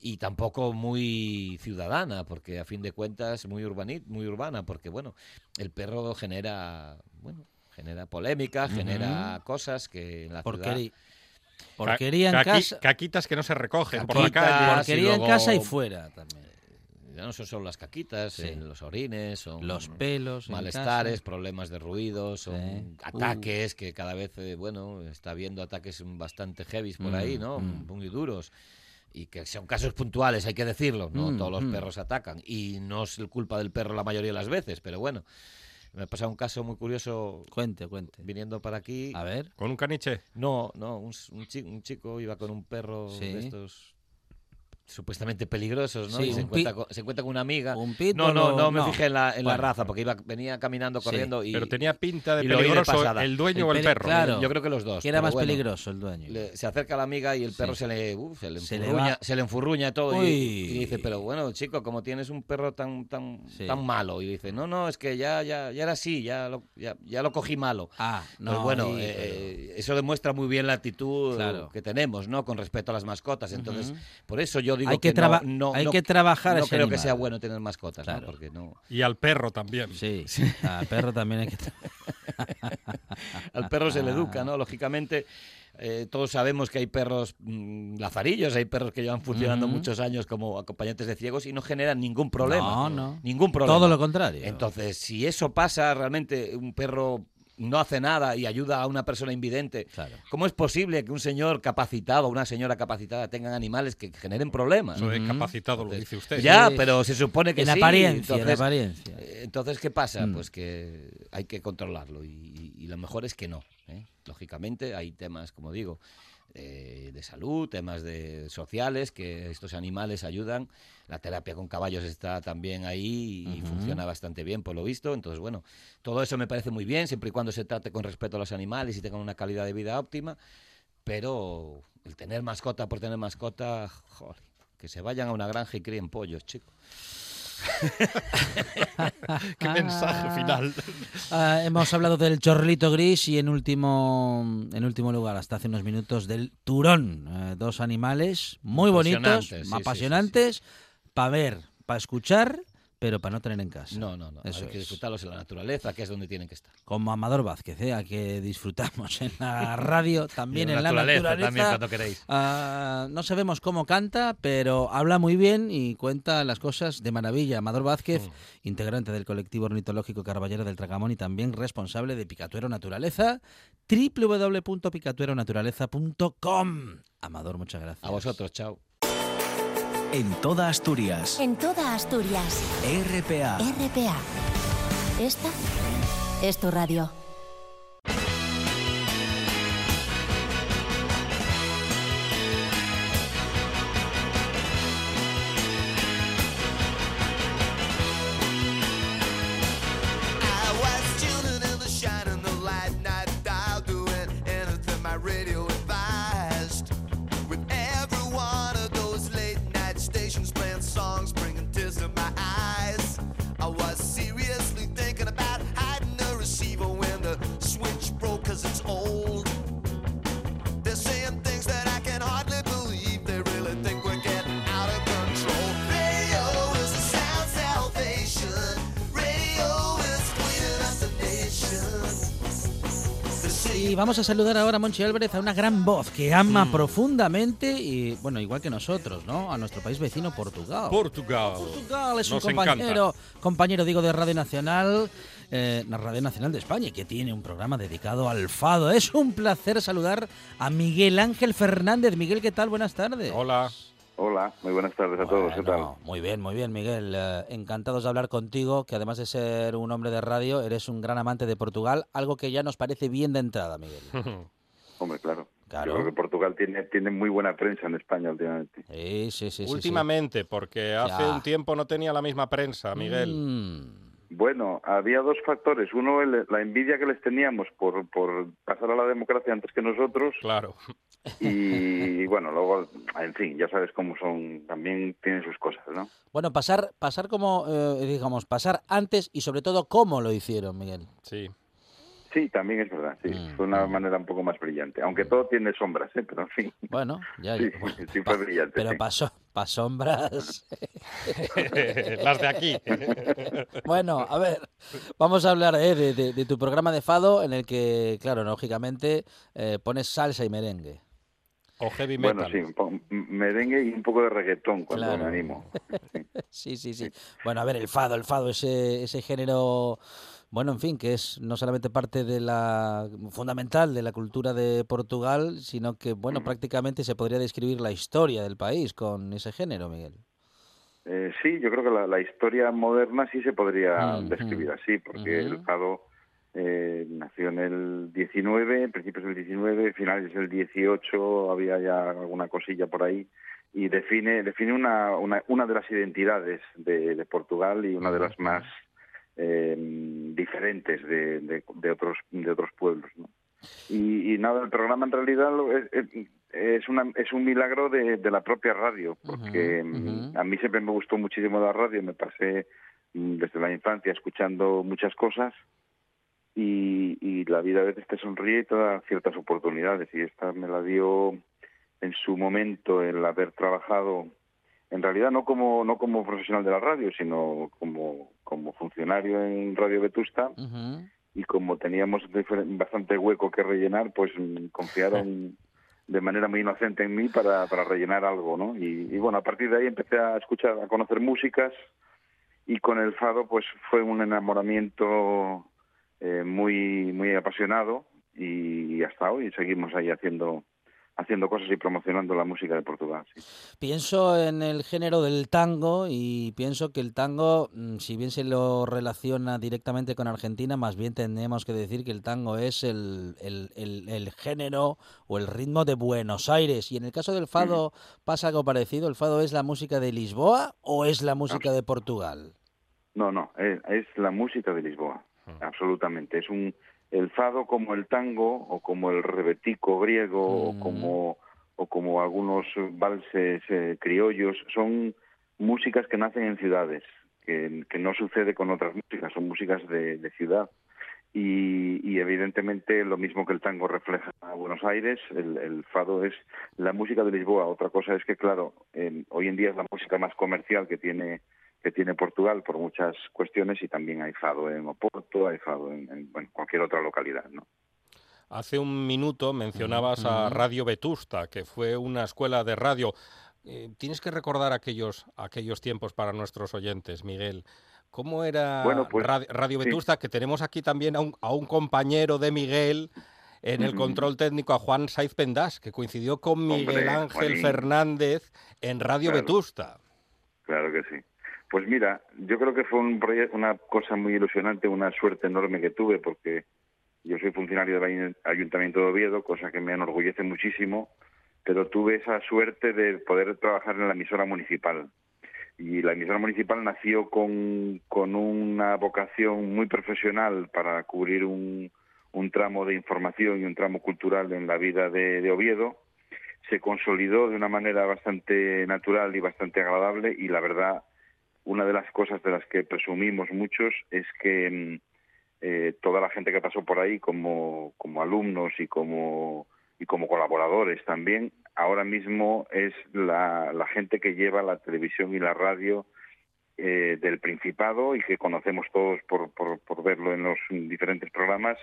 y tampoco muy ciudadana, porque a fin de cuentas muy urbani- muy urbana, porque bueno, el perro genera, bueno, genera polémica, genera cosas que en la ciudad Porquería, en caqui- casa. Caquitas que no se recogen por la calle. Porquería y en luego- casa y fuera también. Ya no son solo las caquitas, Sí. eh, los orines, son Los pelos. en malestares, problemas de ruido, son Sí. ataques que cada vez, eh, bueno, está habiendo ataques bastante heavy por ahí, Mm, ¿no? mm. Muy duros. Y que son casos puntuales, hay que decirlo, no Mm, todos los mm. perros atacan. Y no es culpa del perro la mayoría de las veces, pero bueno. Me ha pasado un caso muy curioso Cuente, cuente. viniendo para aquí. A ver. ¿Con un caniche? No, no, un, un chi- un chico iba con un perro Sí. de estos supuestamente peligrosos, ¿no? Sí, y se encuentra, con, se encuentra con una amiga. ¿Un pitbull no, no, o- no me no? fijé en la, en la Bueno. raza, porque iba, venía caminando, Sí, corriendo y... Pero tenía pinta de peligroso el dueño El o el perro. claro. Yo creo que los dos. Que era más bueno, peligroso el dueño. le- se acerca a la amiga y el perro Sí. se le, uf, se le Se le enfurruña, se le enfurruña todo y, dice, pero bueno, chico, como tienes un perro tan tan Sí. tan malo y dice, no, no, es que ya ya ya era así, ya lo, ya, ya lo cogí malo. Ah, no. Pues bueno, ahí, eh, eso demuestra muy bien la actitud Claro. que tenemos, ¿no? Con respecto a las mascotas. Entonces, por eso yo digo Hay que que, traba- no, no- hay no- que trabajar no ese creo que sea bueno tener mascotas. Porque no. Y al perro también. Sí, al perro también hay que... Al perro se le educa, ¿no? Lógicamente, eh, todos sabemos que hay perros mm, lazarillos, hay perros que llevan funcionando muchos años como acompañantes de ciegos y no generan ningún problema. No, no. Ningún problema. Todo lo contrario. Entonces, si eso pasa, realmente un perro no hace nada y ayuda a una persona invidente, Claro. ¿cómo es posible que un señor capacitado o una señora capacitada tengan animales que generen problemas? Eso capacitado lo dice usted. Ya, Sí. pero se supone que en sí. apariencia, en entonces- apariencia. eh, Entonces, ¿qué pasa? Mm. Pues que hay que controlarlo y, y- y lo mejor es que no. ¿eh? Lógicamente hay temas, como digo, eh, de salud, temas de sociales que estos animales ayudan. La terapia con caballos está también ahí y funciona bastante bien, por lo visto. Entonces, bueno, todo eso me parece muy bien, siempre y cuando se trate con respeto a los animales y tengan una calidad de vida óptima. Pero el tener mascota por tener mascota, joder, que se vayan a una granja y críen pollos, chicos. Qué mensaje final. Ah, hemos hablado del chorlito gris y en último, en último lugar, hasta hace unos minutos, del turón. Eh, dos animales muy bonitos, Apasionantes, sí, para ver, para escuchar, pero para no tener en casa. No, no, no. Eso hay que es. disfrutarlos en la naturaleza, que es donde tienen que estar. Como Amador Vázquez, ¿eh? a que disfrutamos en la radio, también Y en la naturaleza. también cuando queréis. Ah, no sabemos cómo canta, pero habla muy bien y cuenta las cosas de maravilla. Amador Vázquez, Mm. integrante del colectivo ornitológico Carballera del Tragamón y también responsable de Picatuero Naturaleza, www.picatueronaturaleza.com. Amador, muchas gracias. A vosotros, chao. En toda Asturias. En toda Asturias. RPA. RPA. Esta es tu radio. Y vamos a saludar ahora a Monchi Álvarez, a una gran voz que ama Mm. profundamente y, bueno, igual que nosotros, ¿no? A nuestro país vecino, Portugal. Portugal. Portugal es un compañero, compañero digo de Radio Nacional, eh, la Radio Nacional de España, que tiene un programa dedicado al fado. Es un placer saludar a Miguel Ángel Fernández. Miguel, ¿qué tal? Buenas tardes. Hola. Hola, muy buenas tardes a todos. ¿Qué tal? Muy bien, muy bien, Miguel. Eh, encantados de hablar contigo, que además de ser un hombre de radio, eres un gran amante de Portugal, algo que ya nos parece bien de entrada, Miguel. Hombre, claro. Claro. Yo creo que Portugal tiene, tiene muy buena prensa en España últimamente. Sí, sí, sí. sí, Últimamente, porque hace Ya. un tiempo no tenía la misma prensa. Miguel. Mm, Bueno, había dos factores. Uno, el- la envidia que les teníamos por, por pasar a la democracia antes que nosotros. Claro. Y bueno, luego, en fin, ya sabes cómo son. También tienen sus cosas, ¿no? Bueno, pasar, pasar como, eh, digamos, pasar antes y sobre todo cómo lo hicieron, Miguel. Sí. Sí, también es verdad. Sí, Mm, fue una mm. manera un poco más brillante. Aunque todo tiene sombras, ¿eh? Pero en fin. Bueno, ya, Sí, bueno, sí fue brillante. pero sí. pasó, pa sombras. Las de aquí. Bueno, a ver, vamos a hablar eh, de, de- de tu programa de Fado en el que, claro, lógicamente eh, pones salsa y merengue. O heavy metal. Bueno, sí, merengue y un poco de reggaetón cuando Claro. me animo. Sí, sí, sí. Bueno, a ver, el Fado, el Fado, ese, ese género, bueno, en fin, que es no solamente parte de la fundamental de la cultura de Portugal, sino que, bueno, prácticamente se podría describir la historia del país con ese género, Miguel. Eh, sí, yo creo que la, la historia moderna sí se podría Mm, describir mm. así, porque el Fado eh, nació en el 19, principios del 19, finales del 18, había ya alguna cosilla por ahí, y define, define una, una, una de las identidades de, de Portugal y una de las más eh, diferentes de, de, de otros, de otros pueblos. ¿no? Y, y nada, el programa en realidad lo- es, es- una, es un milagro de, de la propia radio, porque ujú. a mí siempre me gustó muchísimo la radio, me pasé mm, desde la infancia escuchando muchas cosas y, y la vida a veces te sonríe y te da ciertas oportunidades y esta me la dio en su momento el haber trabajado en realidad no como no como profesional de la radio sino como como funcionario en Radio Vetusta y como teníamos bastante hueco que rellenar, pues mm, confiaron de manera muy inocente en mí para, para rellenar algo, ¿no? Y, y bueno, a partir de ahí empecé a escuchar, a conocer músicas y con el fado pues fue un enamoramiento eh, muy muy apasionado y hasta hoy seguimos ahí haciendo haciendo cosas y promocionando la música de Portugal. sí. Pienso en el género del tango y pienso que el tango, mm, si bien se lo relaciona directamente con Argentina, más bien tenemos que decir que el tango es el, el- el- el género o el ritmo de Buenos Aires. Y en el caso del fado pasa algo parecido. ¿El fado es la música de Lisboa o es la música de Portugal? No, no, es, es la música de Lisboa, absolutamente. Es un el fado como el tango o como el rebetico griego Mm. o como o como algunos valses eh, criollos son músicas que nacen en ciudades, que, que no sucede con otras músicas, son músicas de, de ciudad. Y, y evidentemente lo mismo que el tango refleja a Buenos Aires, el, el fado es la música de Lisboa. Otra cosa es que, claro, eh, hoy en día es la música más comercial que tiene que tiene Portugal por muchas cuestiones y también hay fado en Oporto, hay fado en, en, bueno, cualquier otra localidad, ¿no? Hace un minuto mencionabas a. Radio Vetusta, que fue una escuela de radio. Eh, tienes que recordar aquellos, aquellos tiempos para nuestros oyentes, Miguel. ¿Cómo era Bueno, pues, Radi- Radio sí. Vetusta? Que tenemos aquí también a un, a un compañero de Miguel en el control técnico, a Juan Saiz Pendas, que coincidió con Miguel Hombre, Ángel Juanín. Fernández en Radio Claro. Vetusta. Claro que sí. Pues mira, yo creo que fue un una cosa muy ilusionante, una suerte enorme que tuve, porque yo soy funcionario del Ay- Ayuntamiento de Oviedo, cosa que me enorgullece muchísimo, pero tuve esa suerte de poder trabajar en la emisora municipal. Y la emisora municipal nació con, con una vocación muy profesional para cubrir un, un tramo de información y un tramo cultural en la vida de, de Oviedo. Se consolidó de una manera bastante natural y bastante agradable y la verdad, una de las cosas de las que presumimos muchos es que mm, eh, toda la gente que pasó por ahí como, como alumnos y como, y como colaboradores también, ahora mismo es la, gente que lleva la televisión y la radio eh, del Principado y que conocemos todos por, por verlo en los diferentes programas,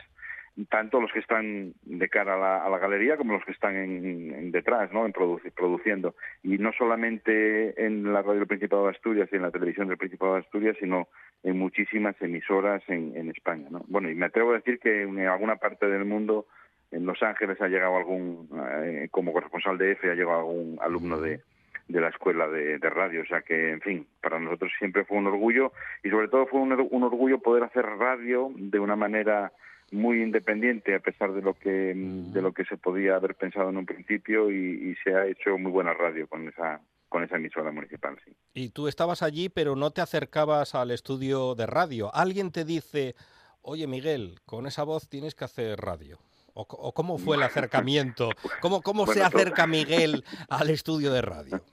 tanto los que están de cara a la, a la galería como los que están en, detrás, ¿no? En produ- produciendo. Y no solamente en la radio del Principado de Asturias y en la televisión del Principado de Asturias, sino en muchísimas emisoras en, en España, ¿no? Bueno, y me atrevo a decir que en alguna parte del mundo, en Los Ángeles ha llegado algún, eh, como corresponsal de EFE, ha llegado algún alumno de, de la escuela de, de radio. O sea que, en fin, para nosotros siempre fue un orgullo y sobre todo fue un, un orgullo poder hacer radio de una manera muy independiente a pesar de lo que de lo que se podía haber pensado en un principio y, y se ha hecho muy buena radio con esa con esa emisora municipal, sí. Y tú estabas allí, pero no te acercabas al estudio de radio. Alguien te dice, oye Miguel, con esa voz tienes que hacer radio. ¿O, o cómo fue el acercamiento? ¿Cómo, cómo se todo- acerca Miguel al estudio de radio?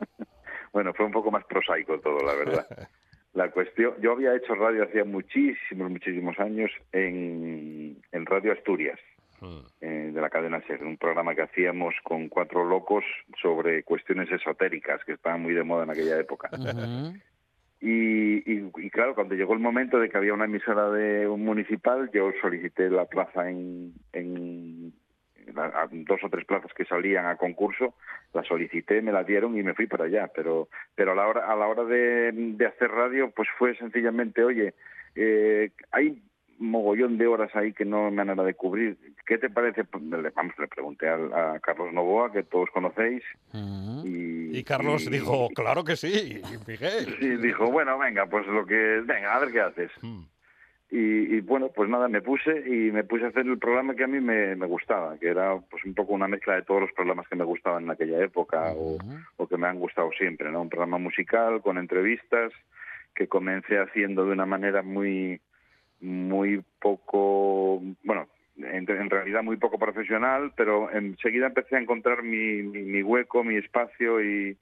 Bueno, fue un poco más prosaico todo, la verdad. La cuestión, yo había hecho radio hacía muchísimos, muchísimos años en, en Radio Asturias, Mm. eh, de la cadena SER, un programa que hacíamos con cuatro locos sobre cuestiones esotéricas que estaban muy de moda en aquella época. Y, y- y claro, cuando llegó el momento de que había una emisora de un municipal, yo solicité la plaza en, en la- a dos o tres plazas que salían a concurso, la solicité, me la dieron y me fui para allá. Pero, pero a la hora, a la hora de, de hacer radio, pues fue sencillamente, oye, eh, hay mogollón de horas ahí que no hay manera de cubrir. ¿Qué te parece? Pues, le- Vamos, le pregunté al- a, Carlos Novoa, que todos conocéis. Y, Y Carlos y- dijo, claro que sí, Miguel. Sí, dijo, bueno, venga, pues lo que... Venga, a ver qué haces. Mm. Y, y, bueno, pues nada, me puse y me puse a hacer el programa que a mí me, me gustaba, que era pues un poco una mezcla de todos los programas que me gustaban en aquella época o, o que me han gustado siempre, ¿no? Un programa musical con entrevistas que comencé haciendo de una manera muy muy poco, bueno, en, en realidad muy poco profesional, pero enseguida empecé a encontrar mi, mi, mi hueco, mi espacio y,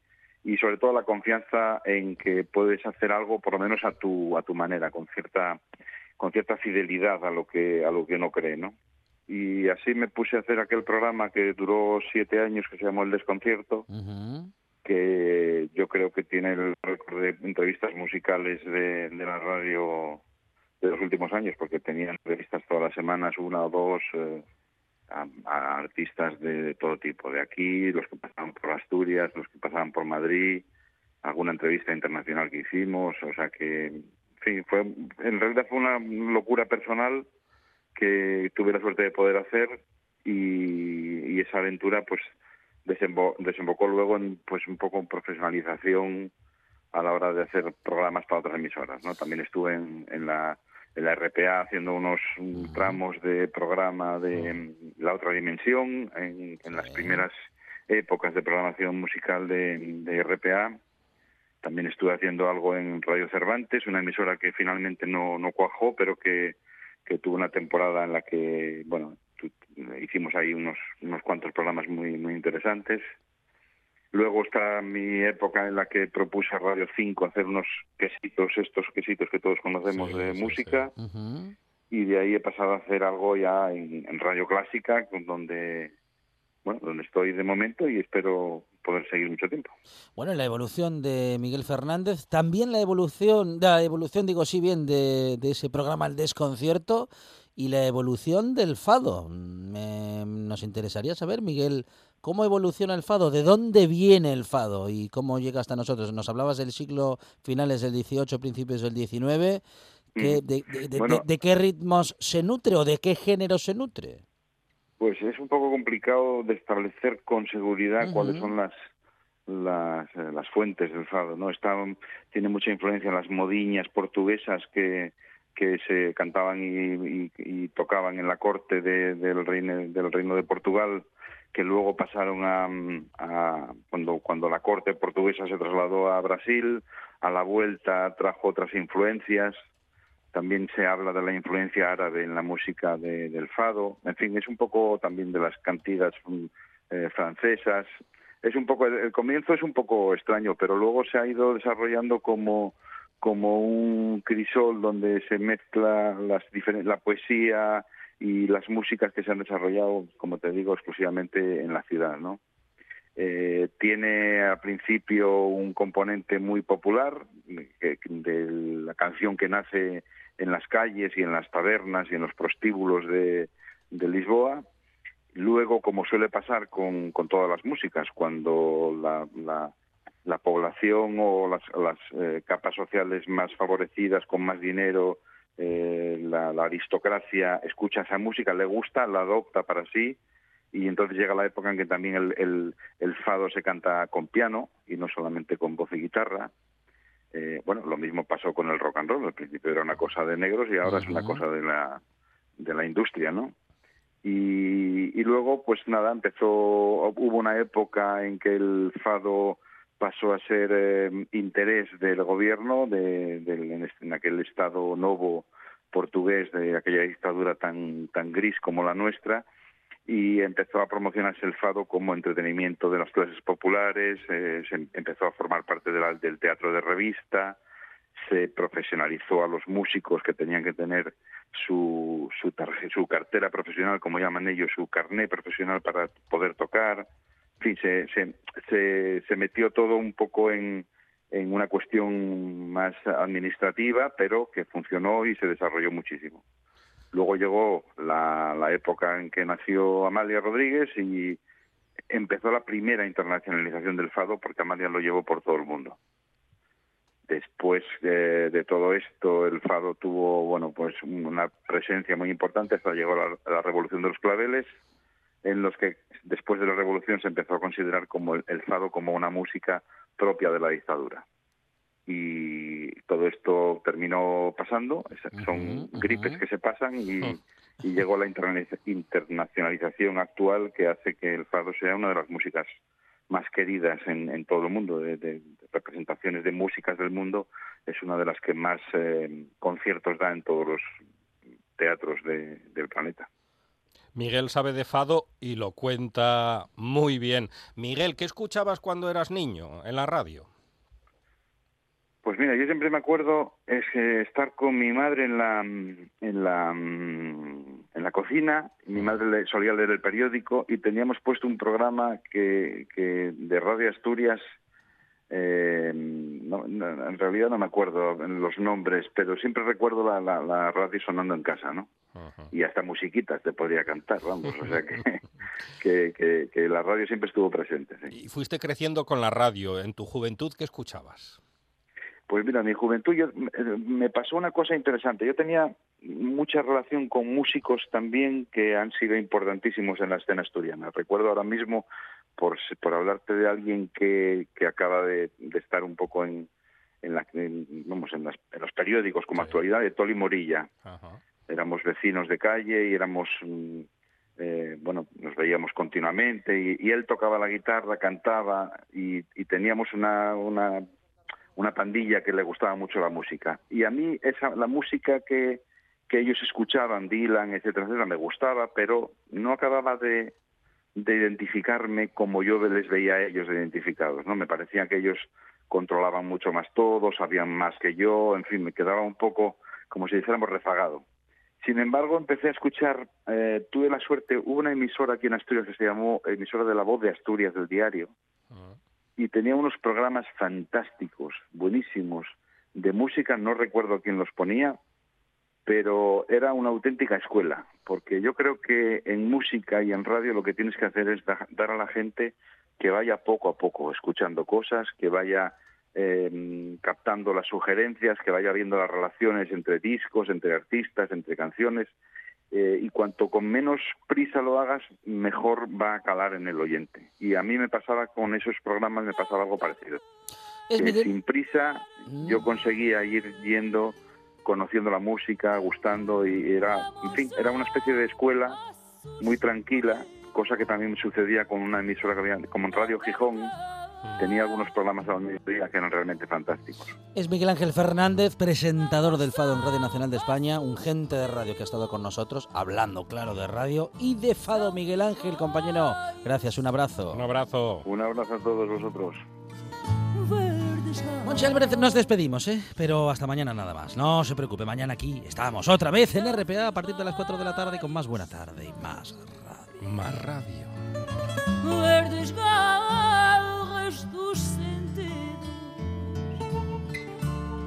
y sobre todo la confianza en que puedes hacer algo por lo menos a tu a tu manera, con cierta con cierta fidelidad a lo que a lo que uno cree, ¿no? Y así me puse a hacer aquel programa que duró siete años que se llamó El Desconcierto, que yo creo que tiene el récord de entrevistas musicales de, de la radio de los últimos años, porque tenía entrevistas todas las semanas, una o dos, eh, a, a artistas de, de todo tipo, de aquí, los que pasaban por Asturias, los que pasaban por Madrid, alguna entrevista internacional que hicimos, o sea que, fin, fue, en realidad fue una locura personal que tuve la suerte de poder hacer y, y esa aventura pues desembo- desembocó luego en pues un poco en profesionalización a la hora de hacer programas para otras emisoras, ¿no? También estuve en, en la en la RPA haciendo unos mm, tramos de programa de mm, La Otra Dimensión en, en las primeras épocas de programación musical de, de RPA. También estuve haciendo algo en Radio Cervantes, una emisora que finalmente no, no cuajó, pero que, que tuvo una temporada en la que, bueno, tu- hicimos ahí unos, unos cuantos programas muy, muy interesantes. Luego está mi época en la que propuse a Radio 5 hacer unos quesitos, estos quesitos que todos conocemos Sí, de sí, música, y de ahí he pasado a hacer algo ya en, en Radio Clásica, donde, bueno, donde estoy de momento y espero poder seguir mucho tiempo. Bueno, la evolución de Miguel Fernández, también la evolución, la evolución, digo sí bien, de, de ese programa El Desconcierto y la evolución del fado. Me- nos interesaría saber, Miguel, cómo evoluciona el fado, de dónde viene el fado y cómo llega hasta nosotros. Nos hablabas del siglo finales del 18, principios del 19. ¿qué- Mm. de, de- de- Bueno. de- de qué ritmos se nutre o de qué género se nutre? Pues es un poco complicado de establecer con seguridad cuáles son las las, eh, las fuentes del fado, ¿no? Está, tiene mucha influencia en las modiñas portuguesas que, que se cantaban y, y- y tocaban en la corte de- del, reino, del reino de Portugal, que luego pasaron a, a- cuando, cuando la corte portuguesa se trasladó a Brasil, a la vuelta trajo otras influencias, también se habla de la influencia árabe en la música de- del fado. En fin, es un poco también de las cantigas mm, eh, francesas. Es un poco el, comienzo es un poco extraño, pero luego se ha ido desarrollando como como un crisol donde se mezcla las la poesía y las músicas que se han desarrollado, como te digo, exclusivamente en la ciudad, ¿no? Eh, tiene al principio un componente muy popular de la canción que nace en las calles y en las tabernas y en los prostíbulos de, Lisboa. Luego, como suele pasar con, todas las músicas, cuando la, la, la población o las, eh, capas sociales más favorecidas, con más dinero, eh, la, aristocracia escucha esa música, le gusta, la adopta para sí, y entonces llega la época en que también el, el fado se canta con piano y no solamente con voz y guitarra. Eh, bueno, lo mismo pasó con el rock and roll. Al principio era una cosa de negros y ahora es una cosa de la de la industria, ¿no? Y, y luego, pues nada, empezó, hubo una época en que el fado pasó a ser eh, interés del gobierno de, en, este- en aquel estado novo portugués de aquella dictadura tan tan gris como la nuestra y empezó a promocionarse el fado como entretenimiento de las clases populares, eh, se em- empezó a formar parte del teatro de revista, se profesionalizó a los músicos que tenían que tener su, su, su cartera profesional, como llaman ellos, su carné profesional para poder tocar. En fin, se, se, metió todo un poco en una cuestión más administrativa, pero que funcionó y se desarrolló muchísimo. Luego llegó la, la época en que nació Amalia Rodríguez y empezó la primera internacionalización del fado porque Amalia lo llevó por todo el mundo. Después de, de todo esto, el fado tuvo, bueno, pues una presencia muy importante hasta llegó la, la revolución de los claveles, en los que después de la revolución se empezó a considerar como el, el fado como una música propia de la dictadura. Y todo esto terminó pasando, son gripes que se pasan y, y llegó la internacionalización actual que hace que el fado sea una de las músicas más queridas en, en todo el mundo, de, de- de representaciones de músicas del mundo, es una de las que más eh, conciertos da en todos los teatros de- del planeta. Miguel sabe de fado y lo cuenta muy bien. Miguel, ¿qué escuchabas cuando eras niño en la radio? Pues mira, yo siempre me acuerdo es que estar con mi madre en la en la mm, en la cocina. Mi madre le- solía leer el periódico y teníamos puesto un programa que, que de Radio Asturias. eh, no- no, en realidad no me acuerdo los nombres, pero siempre recuerdo la, la, la radio sonando en casa, ¿no? Y hasta musiquitas te podría cantar, vamos. O sea que, que, que, que la radio siempre estuvo presente. sí. Y fuiste creciendo con la radio. ¿En tu juventud qué escuchabas? Pues mira, en mi juventud yo, eh, me pasó una cosa interesante. Yo tenía mucha relación con músicos también que han sido importantísimos en la escena asturiana. Recuerdo ahora mismo, por, por hablarte de alguien que, que acaba de, de estar un poco en, en, la, en, vamos, en, las- en los periódicos como Sí. actualidad, de Toli Morilla. Ajá. Éramos vecinos de calle y éramos, mm, eh, bueno, nos veíamos continuamente y, y él tocaba la guitarra, cantaba y, y teníamos una, una una pandilla que le gustaba mucho la música. Y a mí esa, la música que, que ellos escuchaban, Dylan, etcétera, etcétera, me gustaba, pero no acababa de, de identificarme como yo les veía a ellos identificados. no Me parecía que ellos controlaban mucho más todo, sabían más que yo, en fin, me quedaba un poco como si dijéramos rezagado. Sin embargo, empecé a escuchar, eh, tuve la suerte, hubo una emisora aquí en Asturias que se llamó emisora de la voz de Asturias del diario, y tenía unos programas fantásticos, buenísimos, de música, no recuerdo quién los ponía, pero era una auténtica escuela, porque yo creo que en música y en radio lo que tienes que hacer es da- dar a la gente que vaya poco a poco escuchando cosas, que vaya eh, captando las sugerencias, que vaya viendo las relaciones entre discos, entre artistas, entre canciones, eh, y cuanto con menos prisa lo hagas, mejor va a calar en el oyente. Y a mí me pasaba con esos programas, me pasaba algo parecido. Es sin prisa yo conseguía ir yendo, conociendo la música, gustando, y era, en fin, era una especie de escuela muy tranquila, cosa que también sucedía con una emisora que había, como en Radio Gijón, tenía algunos programas a la mediodía que eran realmente fantásticos. Es Miguel Ángel Fernández, presentador del Fado en Radio Nacional de España, un gente de radio que ha estado con nosotros, hablando, claro, de radio y de Fado. Miguel Ángel, compañero, gracias, un abrazo. Un abrazo. Un abrazo a todos vosotros. Monchi Álvarez, nos despedimos, ¿eh? Pero hasta mañana nada más. No se preocupe, mañana aquí estamos otra vez en RPA a partir de las 4 de la tarde con más buena tarde y más radio. Más radio. Garras dos sentidos.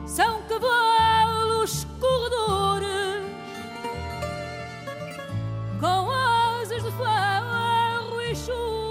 São cavalos corredores com asas de ferro e chumbo